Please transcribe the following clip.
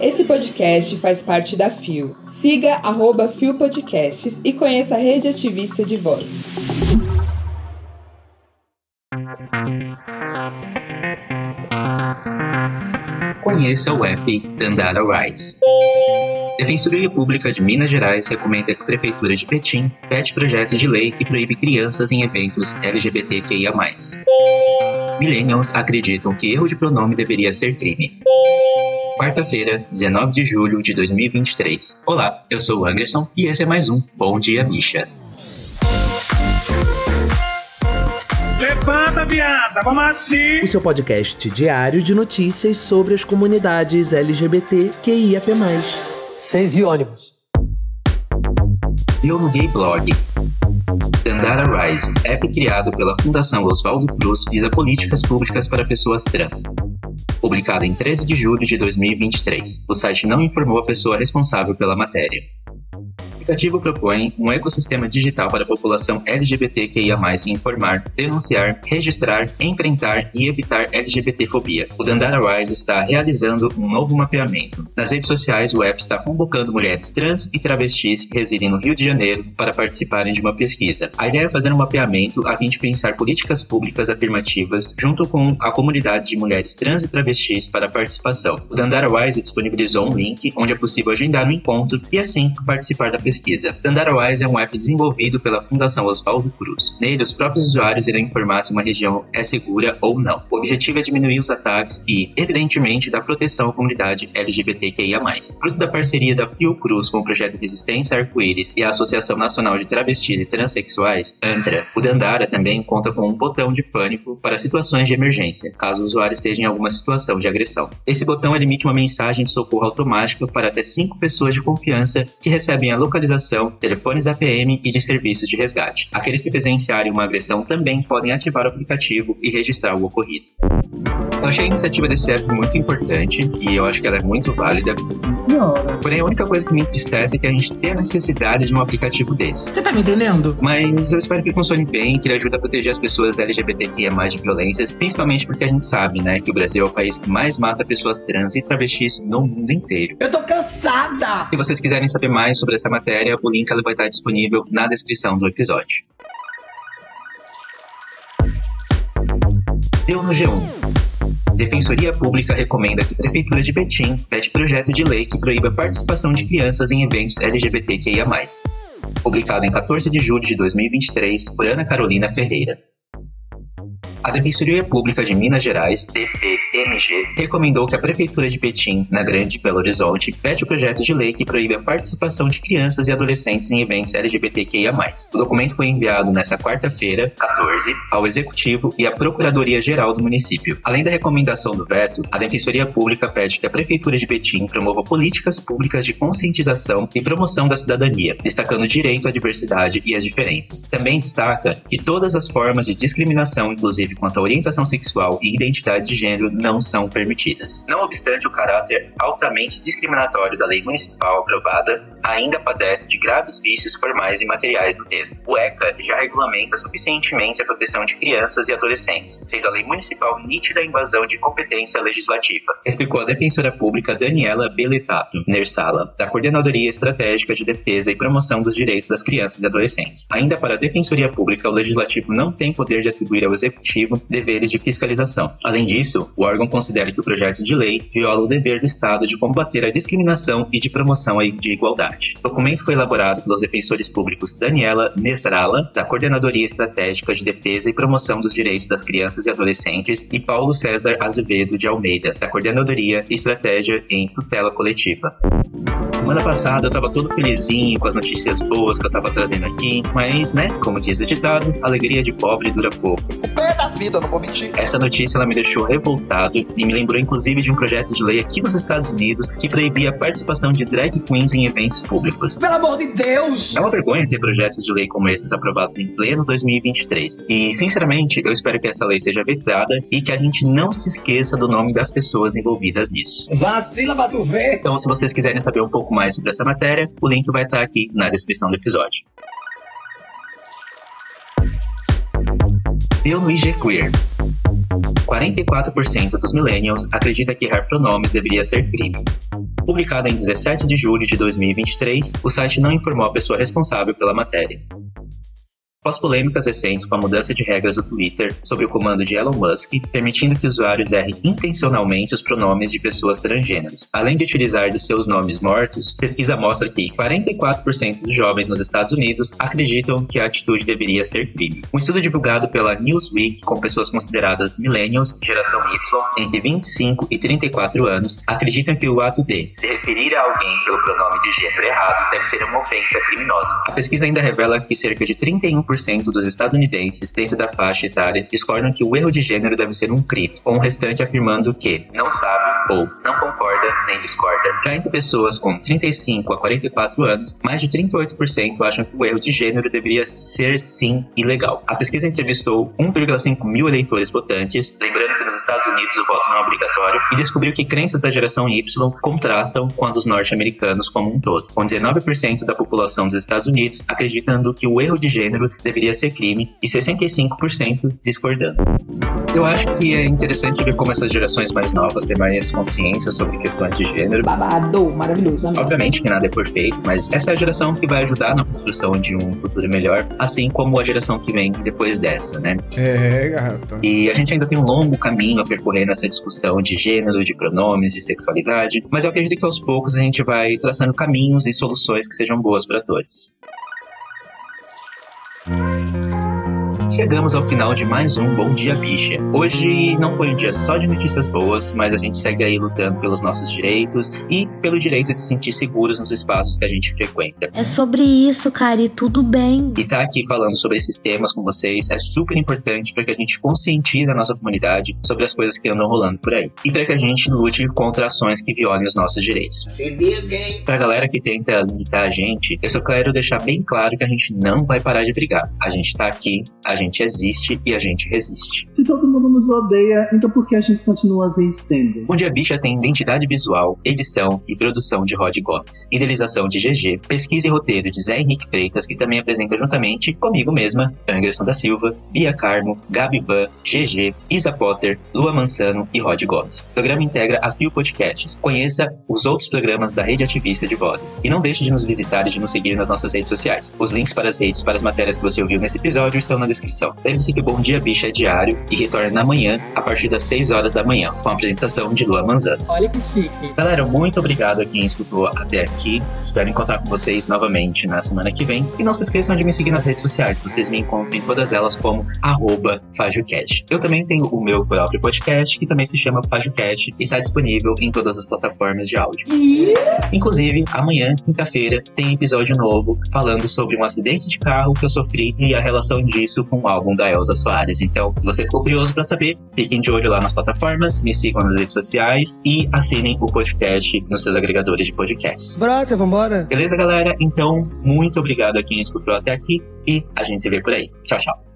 Esse podcast faz parte da FIO. Siga arroba FIO Podcasts e conheça a rede ativista de vozes. Conheça o app Dandara Rise. Defensoria Pública de Minas Gerais recomenda que a Prefeitura de Petim vete projeto de lei que proíbe crianças em eventos LGBTQIA+. Millennials acreditam que erro de pronome deveria ser crime. Quarta-feira, 19 de julho de 2023. Olá, eu sou o Anderson e esse é mais um Bom Dia Bicha. Levanta, viada, vamos assim! O seu podcast diário de notícias sobre as comunidades LGBT QIAP+. Seis e ônibus. Eu no Gay Blog. Dandara Rise, app criado pela Fundação Oswaldo Cruz, visa políticas públicas para pessoas trans. Publicado em 13 de julho de 2023, o site não informou a pessoa responsável pela matéria. Aplicativo propõe um ecossistema digital para a população LGBTQIA+, informar, denunciar, registrar, enfrentar e evitar LGBTfobia. O Dandara Rise está realizando um novo mapeamento. Nas redes sociais, o app está convocando mulheres trans e travestis que residem no Rio de Janeiro para participarem de uma pesquisa. A ideia é fazer um mapeamento a fim de pensar políticas públicas afirmativas junto com a comunidade de mulheres trans e travestis para a participação. O Dandara Rise disponibilizou um link onde é possível agendar um encontro e assim participar da pesquisa pesquisa. Dandarawise é um app desenvolvido pela Fundação Oswaldo Cruz. Nele, os próprios usuários irão informar se uma região é segura ou não. O objetivo é diminuir os ataques e, evidentemente, dar proteção à comunidade LGBTQIA+. Fruto da parceria da Fiocruz com o projeto Resistência Arco-Íris e a Associação Nacional de Travestis e Transsexuais, ANTRA, o Dandara também conta com um botão de pânico para situações de emergência, caso o usuário esteja em alguma situação de agressão. Esse botão emite uma mensagem de socorro automática para até cinco pessoas de confiança que recebem a localização telefones da PM e de serviços de resgate. Aqueles que presenciarem uma agressão também podem ativar o aplicativo e registrar o ocorrido. Eu achei a iniciativa desse app muito importante e eu acho que ela é muito válida. Sim, senhora. Porém, a única coisa que me entristece é que a gente tem a necessidade de um aplicativo desse. Você tá me entendendo? Mas eu espero que ele funcione bem, que ele ajude a proteger as pessoas LGBTQIA mais de violências, principalmente porque a gente sabe, né, que o Brasil é o país que mais mata pessoas trans e travestis no mundo inteiro. Eu tô cansada! Se vocês quiserem saber mais sobre essa matéria, o link ela vai estar disponível na descrição do episódio. Deu no G1. Defensoria Pública recomenda que a Prefeitura de Betim vete projeto de lei que proíba a participação de crianças em eventos LGBTQIA+. Publicado em 14 de julho de 2023 por Ana Carolina Ferreira. A Defensoria Pública de Minas Gerais, DPMG, recomendou que a Prefeitura de Petim, na Grande Belo Horizonte, vete o projeto de lei que proíbe a participação de crianças e adolescentes em eventos LGBTQIA+. O documento foi enviado nesta quarta-feira, 14, ao Executivo e à Procuradoria-Geral do município. Além da recomendação do veto, a Defensoria Pública pede que a Prefeitura de Petim promova políticas públicas de conscientização e promoção da cidadania, destacando o direito à diversidade e as diferenças. Também destaca que todas as formas de discriminação, inclusive quanto à orientação sexual e identidade de gênero não são permitidas. Não obstante o caráter altamente discriminatório da lei municipal aprovada, ainda padece de graves vícios formais e materiais no texto. O ECA já regulamenta suficientemente a proteção de crianças e adolescentes, sendo a lei municipal nítida invasão de competência legislativa, explicou a defensora pública Daniela Beletato Nersala, da Coordenadoria Estratégica de Defesa e Promoção dos Direitos das Crianças e Adolescentes. Ainda para a Defensoria Pública, o Legislativo não tem poder de atribuir ao Executivo deveres de fiscalização. Além disso, o órgão considera que o projeto de lei viola o dever do Estado de combater a discriminação e de promoção de igualdade. O documento foi elaborado pelos defensores públicos Daniela Nesrala, da Coordenadoria Estratégica de Defesa e Promoção dos Direitos das Crianças e Adolescentes, e Paulo César Azevedo de Almeida, da Coordenadoria Estratégia em Tutela Coletiva. Semana passada eu tava todo felizinho com as notícias boas que eu tava trazendo aqui, mas, né, como diz o ditado, alegria de pobre dura pouco. Vida, não vou mentir. Essa notícia ela me deixou revoltado e me lembrou inclusive de um projeto de lei aqui nos Estados Unidos que proibia a participação de drag queens em eventos públicos. Pelo amor de Deus! É uma vergonha ter projetos de lei como esses aprovados em pleno 2023. E, sinceramente, eu espero que essa lei seja vetada e que a gente não se esqueça do nome das pessoas envolvidas nisso. Vacila pra tu ver! Então, se vocês quiserem saber um pouco mais sobre essa matéria, o link vai estar aqui na descrição do episódio. Deu no IG Queer. 44% dos millennials acredita que errar pronomes deveria ser crime. Publicado em 17 de julho de 2023, o site não informou a pessoa responsável pela matéria. Após polêmicas recentes com a mudança de regras do Twitter sobre o comando de Elon Musk, permitindo que usuários errem intencionalmente os pronomes de pessoas transgêneros, além de utilizar de seus nomes mortos, pesquisa mostra que 44% dos jovens nos Estados Unidos acreditam que a atitude deveria ser crime. Um estudo divulgado pela Newsweek com pessoas consideradas millennials, geração Y, entre 25 e 34 anos, acreditam que o ato de se referir a alguém pelo pronome de gênero errado deve ser uma ofensa criminosa. A pesquisa ainda revela que cerca de 31 dos estadunidenses dentro da faixa etária discordam que o erro de gênero deve ser um crime, com o restante afirmando que não sabe ou não concorda nem discorda. Já entre pessoas com 35 a 44 anos, mais de 38% acham que o erro de gênero deveria ser sim ilegal. A pesquisa entrevistou 1,5 mil eleitores votantes, lembrando que nos Estados Unidos o voto não é obrigatório, e descobriu que crenças da geração Y contrastam com a dos norte-americanos como um todo, com 19% da população dos Estados Unidos acreditando que o erro de gênero deveria ser crime e 65% discordando. Eu acho que é interessante ver como essas gerações mais novas têm mais consciência sobre questões de gênero. Babado, maravilhoso, amigo. Obviamente que nada é perfeito, mas essa é a geração que vai ajudar na construção de um futuro melhor, assim como a geração que vem depois dessa, né? É, gata. E a gente ainda tem um longo caminho a percorrer nessa discussão de gênero, de pronomes, de sexualidade, mas eu acredito que aos poucos a gente vai traçando caminhos e soluções que sejam boas para todos. Chegamos ao final de mais um Bom Dia Bicha. Hoje não foi um dia só de notícias boas, mas a gente segue aí lutando pelos nossos direitos e pelo direito de se sentir seguros nos espaços que a gente frequenta. É sobre isso, cara, e tudo bem. E tá aqui falando sobre esses temas com vocês é super importante para que a gente conscientize a nossa comunidade sobre as coisas que andam rolando por aí. E para que a gente lute contra ações que violem os nossos direitos. Se hein? Pra galera que tenta limitar a gente, eu só quero deixar bem claro que a gente não vai parar de brigar. A gente tá aqui, a gente existe e a gente resiste. Se todo mundo nos odeia, então por que a gente continua vencendo? Bom Dia Bicha tem identidade visual, edição e produção de Rod Gomes, idealização de GG, pesquisa e roteiro de Zé Henrique Freitas, que também apresenta juntamente comigo mesma, Anderson da Silva, Bia Carmo, Gabi Van, GG, Isa Potter, Lua Mansano e Rod Gomes. O programa integra a Fio Podcasts. Conheça os outros programas da rede ativista de vozes. E não deixe de nos visitar e de nos seguir nas nossas redes sociais. Os links para as redes para as matérias que você ouviu nesse episódio estão na descrição. Lembre-se que Bom Dia Bicha é diário e retorna na manhã, a partir das 6 horas da manhã, com a apresentação de Lua Manzano. Olha que chique. Galera, muito obrigado a quem escutou até aqui. Espero encontrar com vocês novamente na semana que vem. E não se esqueçam de me seguir nas redes sociais. Vocês me encontram em todas elas como FajoCast. Eu também tenho o meu próprio podcast, que também se chama FajoCast e está disponível em todas as plataformas de áudio. Inclusive, amanhã, quinta-feira, tem episódio novo falando sobre um acidente de carro que eu sofri e a relação disso com o álbum da Elza Soares. Então, se você ficou curioso para saber, fiquem de olho lá nas plataformas, me sigam nas redes sociais e assinem o podcast nos seus agregadores de podcasts. Brota, vambora. Beleza, galera? Então, muito obrigado a quem escutou até aqui e a gente se vê por aí. Tchau, tchau.